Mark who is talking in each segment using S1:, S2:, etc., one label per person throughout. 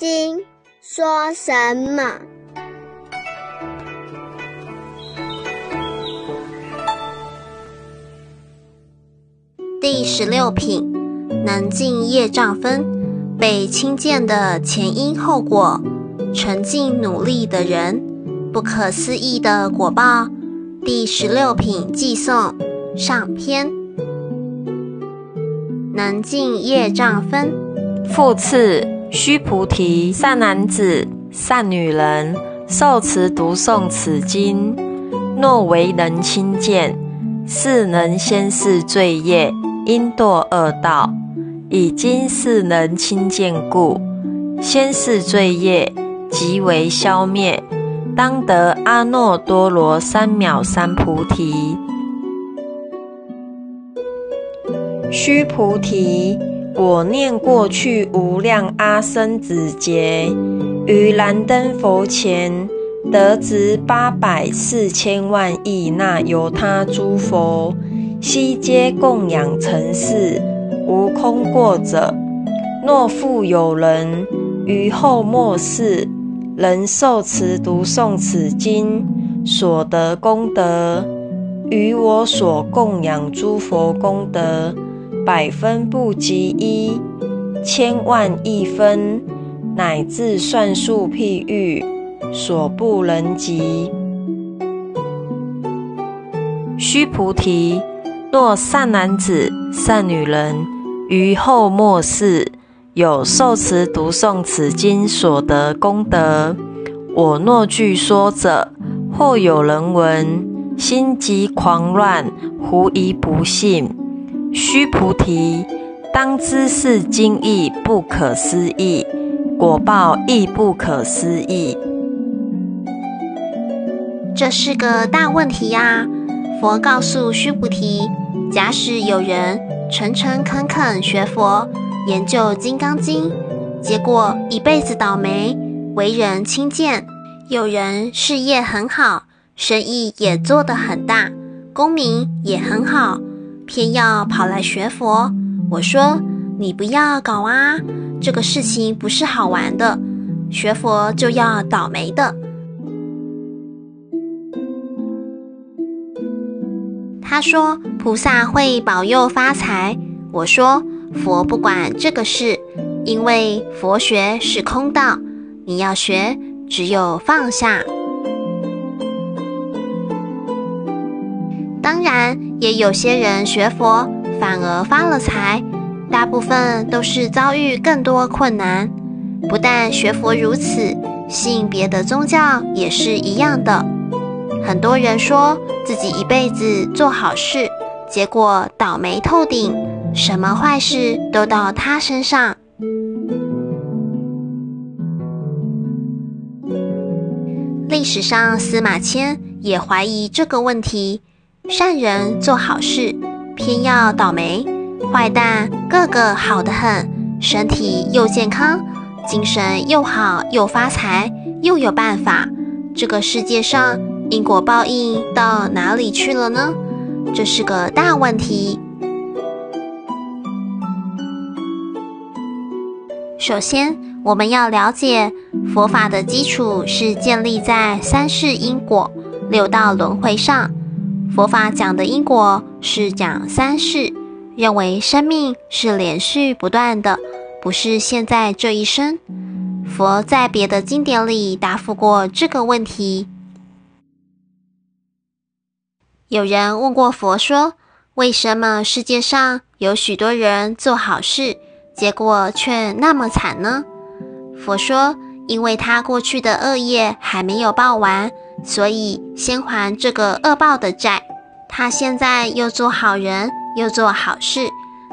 S1: 经》说什么？
S2: 第十六品，能尽业障分，被轻贱的前因后果，沉静努力的人，不可思议的果报。第十六品寄送上篇，能尽业障分。
S3: 复次，须菩提，善男子、善女人，受持读诵此经，若为人亲见，是能先世罪业。因堕恶道，以今世人亲见故，先世罪业即为消灭，当得阿耨多罗三藐三菩提。须菩提，我念过去无量阿僧子劫，于燃灯佛前，得值八百四千万亿那由他诸佛。悉皆供养成事，无空过者。若复有人于后末世，能受持读诵此经所得功德，与我所供养诸佛功德，百分不及一，千万亿分，乃至算数譬喻，所不能及。须菩提。若善男子、善女人于后末世有受持读诵此经所得功德，我若据说者，或有人闻，心急狂乱，狐疑不信。须菩提，当知是经义不可思议，果报亦不可思议。
S2: 这是个大问题呀！佛告诉须菩提。假使有人诚诚恳恳学佛、研究《金刚经》，结果一辈子倒霉，为人轻贱；有人事业很好，生意也做得很大，功名也很好，偏要跑来学佛。我说你不要搞啊，这个事情不是好玩的，学佛就要倒霉的。他说：“菩萨会保佑发财。”我说：“佛不管这个事，因为佛学是空道，你要学，只有放下。当然，也有些人学佛反而发了财，大部分都是遭遇更多困难。不但学佛如此，信别的宗教也是一样的。”很多人说自己一辈子做好事，结果倒霉透顶，什么坏事都到他身上。历史上，司马迁也怀疑这个问题：善人做好事，偏要倒霉；坏蛋个个好得很，身体又健康，精神又好，又发财，又有办法。这个世界上。因果报应到哪里去了呢？这是个大问题。首先，我们要了解佛法的基础是建立在三世因果、六道轮回上。佛法讲的因果是讲三世，认为生命是连续不断的，不是现在这一生。佛在别的经典里答复过这个问题。有人问过佛说：“为什么世界上有许多人做好事，结果却那么惨呢？”佛说：“因为他过去的恶业还没有报完，所以先还这个恶报的债。他现在又做好人，又做好事，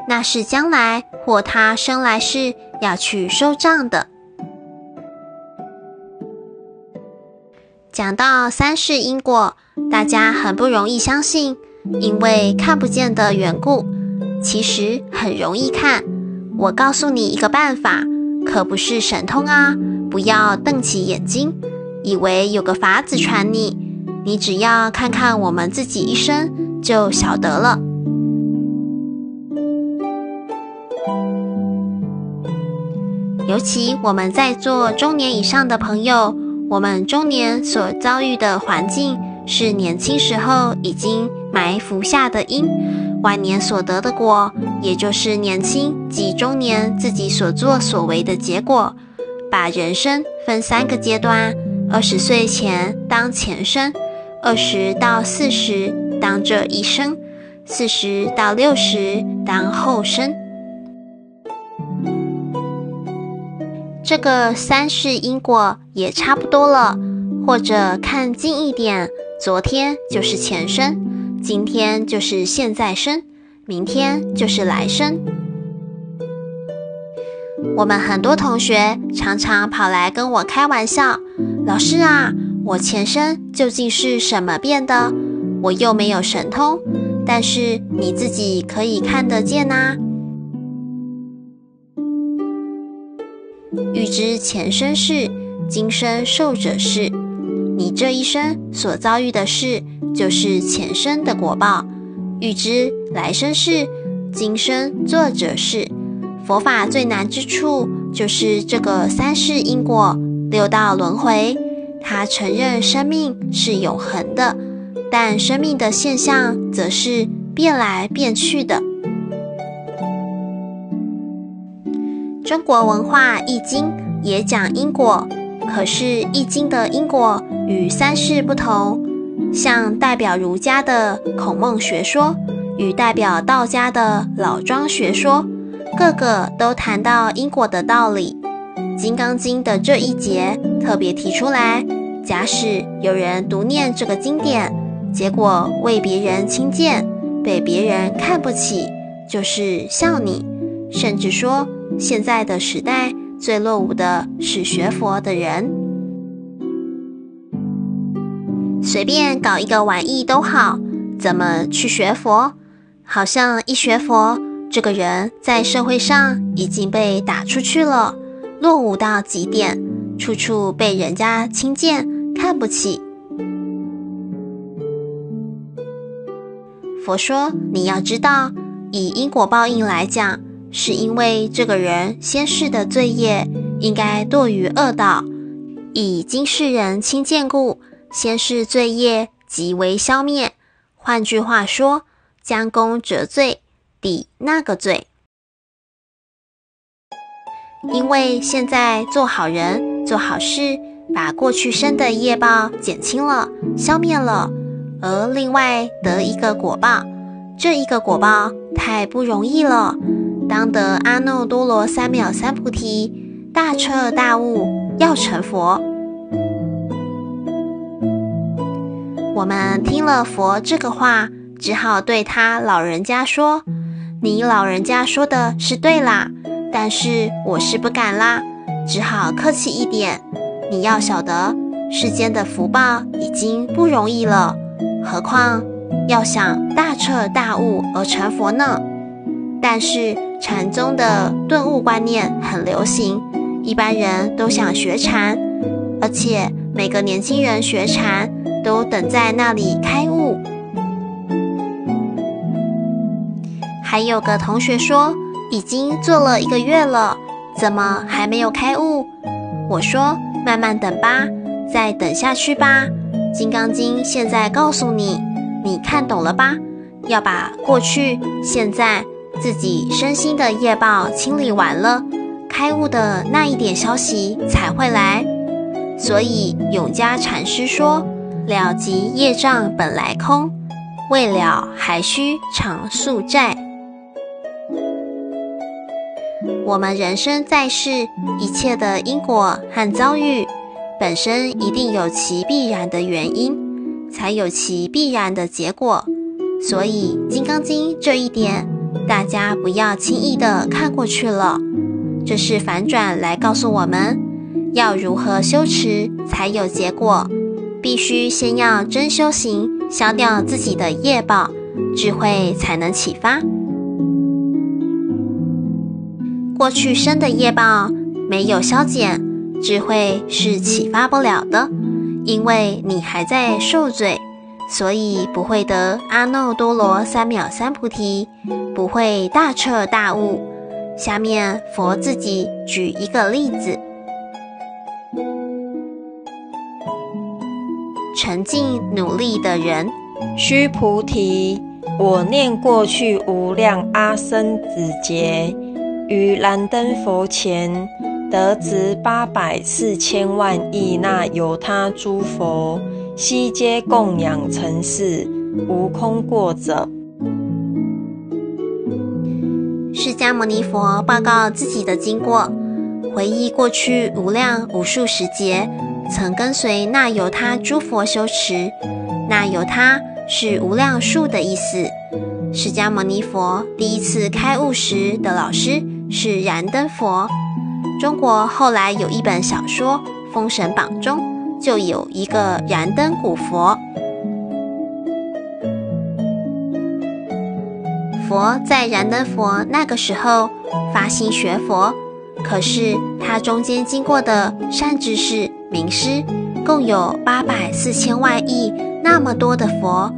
S2: 那是将来或他生来世要去收账的。”讲到三世因果。大家很不容易相信，因为看不见的缘故。其实很容易看。我告诉你一个办法，可不是神通啊！不要瞪起眼睛，以为有个法子传你。你只要看看我们自己一生，就晓得了。尤其我们在做中年以上的朋友，我们中年所遭遇的环境，是年轻时候已经埋伏下的因，晚年所得的果，也就是年轻及中年自己所作所为的结果。把人生分三个阶段：二十岁前当前生，二十到四十当这一生，四十到六十当后生。这个三世因果也差不多了，或者看近一点，昨天就是前生，今天就是现在生，明天就是来生。我们很多同学常常跑来跟我开玩笑：“老师啊，我前身究竟是什么变的？我又没有神通，但是你自己可以看得见呐。欲知前生事，今生受者是。你这一生所遭遇的事，就是前生的果报。欲知来生事，今生做者是。”佛法最难之处就是这个三世因果、六道轮回。他承认生命是永恒的，但生命的现象则是变来变去的。中国文化《易经》也讲因果，可是《易经》的因果与三世不同。像代表儒家的孔孟学说，与代表道家的老庄学说。个个都谈到因果的道理，《金刚经》的这一节特别提出来：假使有人读念这个经典，结果为别人轻贱，被别人看不起，就是笑你。甚至说，现在的时代最落伍的是学佛的人，随便搞一个玩意都好，怎么去学佛？好像一学佛。这个人在社会上已经被打出去了，落伍到极点，处处被人家轻贱看不起。佛说：“你要知道，以因果报应来讲，是因为这个人先世的罪业应该堕于恶道，以今世人轻贱故，先世罪业即为消灭。换句话说，将功折罪。”抵那个罪，因为现在做好人、做好事，把过去生的业报减轻了、消灭了，而另外得一个果报，这一个果报太不容易了。当得阿耨多罗三藐三菩提，大彻大悟，要成佛。我们听了佛这个话，只好对他老人家说。你老人家说的是对啦，但是我是不敢啦，只好客气一点。你要晓得，世间的福报已经不容易了，何况要想大彻大悟而成佛呢？但是禅宗的顿悟观念很流行，一般人都想学禅，而且每个年轻人学禅都等在那里开还有个同学说，已经做了一个月了，怎么还没有开悟？我说，慢慢等吧，再等下去吧。《金刚经》现在告诉你，你看懂了吧？要把过去、现在自己身心的业报清理完了，开悟的那一点消息才会来。所以永嘉禅师说：“了即业障本来空，未了还需常宿债。”我们人生在世，一切的因果和遭遇，本身一定有其必然的原因，才有其必然的结果。所以《金刚经》这一点，大家不要轻易的看过去了。这是反转来告诉我们，要如何修持才有结果，必须先要真修行，消掉自己的业报，智慧才能启发。过去生的业报没有消减，智慧是启发不了的，因为你还在受罪，所以不会得阿耨多罗三藐三菩提，不会大彻大悟。下面佛自己举一个例子：沉静努力的人，
S3: 须菩提，我念过去无量阿僧子劫，于燃灯佛前得值八百四千万亿那由他诸佛，悉皆供养成事，无空过者。
S2: 释迦牟尼佛报告自己的经过，回忆过去无量无数时节，曾跟随那由他诸佛修持。那由他是无量数的意思。释迦牟尼佛第一次开悟时的老师是燃灯佛。中国后来有一本小说《封神榜》中就有一个燃灯古佛。佛在燃灯佛那个时候发心学佛，可是他中间经过的善知识、名师，共有八百四千万亿那么多的佛，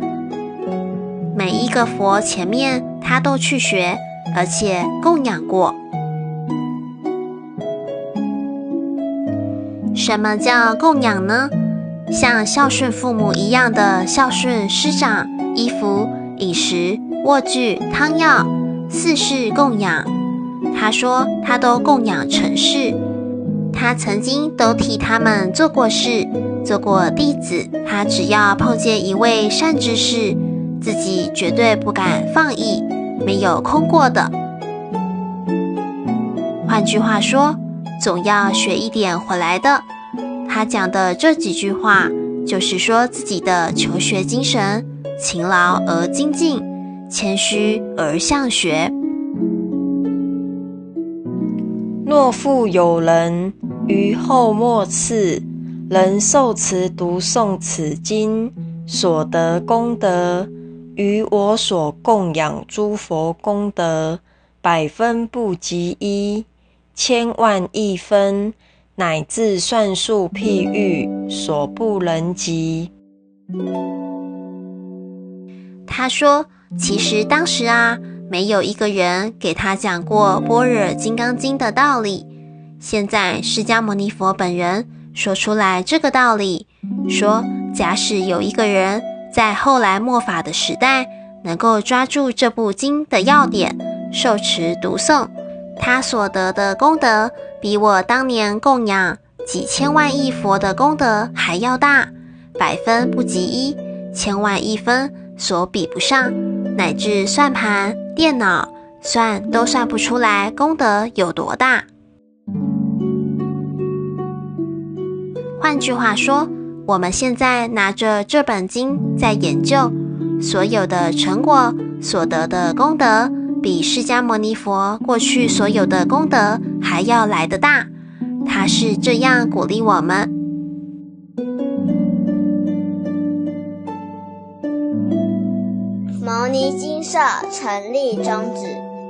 S2: 每一个佛前面他都去学，而且供养过。什么叫供养呢？像孝顺父母一样的孝顺师长，衣服、饮食。卧具、汤药，四世供养。他说他都供养成事，他曾经都替他们做过事，做过弟子。他只要碰见一位善知识，自己绝对不敢放逸，没有空过的。换句话说，总要学一点回来的。他讲的这几句话，就是说自己的求学精神，勤劳而精进。谦虚而向学。
S3: 若复有人于后末次，能受持读诵此经所得功德，与我所供养诸佛功德，百分不及一，千万亿分，乃至算数譬喻，所不能及。
S2: 他说。其实当时啊，没有一个人给他讲过《般若金刚经》的道理。现在释迦牟尼佛本人说出来这个道理，说假使有一个人在后来末法的时代，能够抓住这部经的要点，受持读诵，他所得的功德，比我当年供养几千万亿佛的功德还要大，百分不及一，千万亿分所比不上。乃至算盘、电脑算都算不出来功德有多大。换句话说，我们现在拿着这本经在研究，所有的成果所得的功德，比释迦牟尼佛过去所有的功德还要来得大。他是这样鼓励我们。
S1: 牟尼金舍成立宗旨，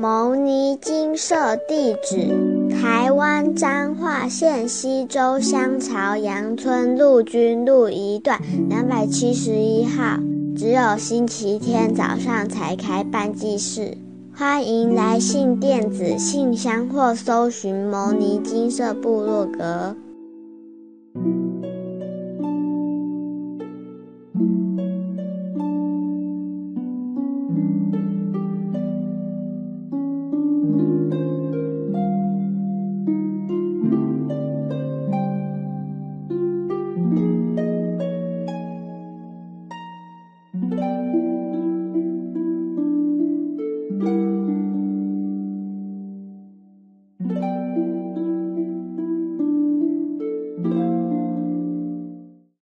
S1: 牟尼金舍地址：台湾彰化县西周乡朝阳村陆军路一段两百七十一号。只有星期天早上才开办祭事，欢迎来信电子信箱或搜寻牟尼金舍部落格。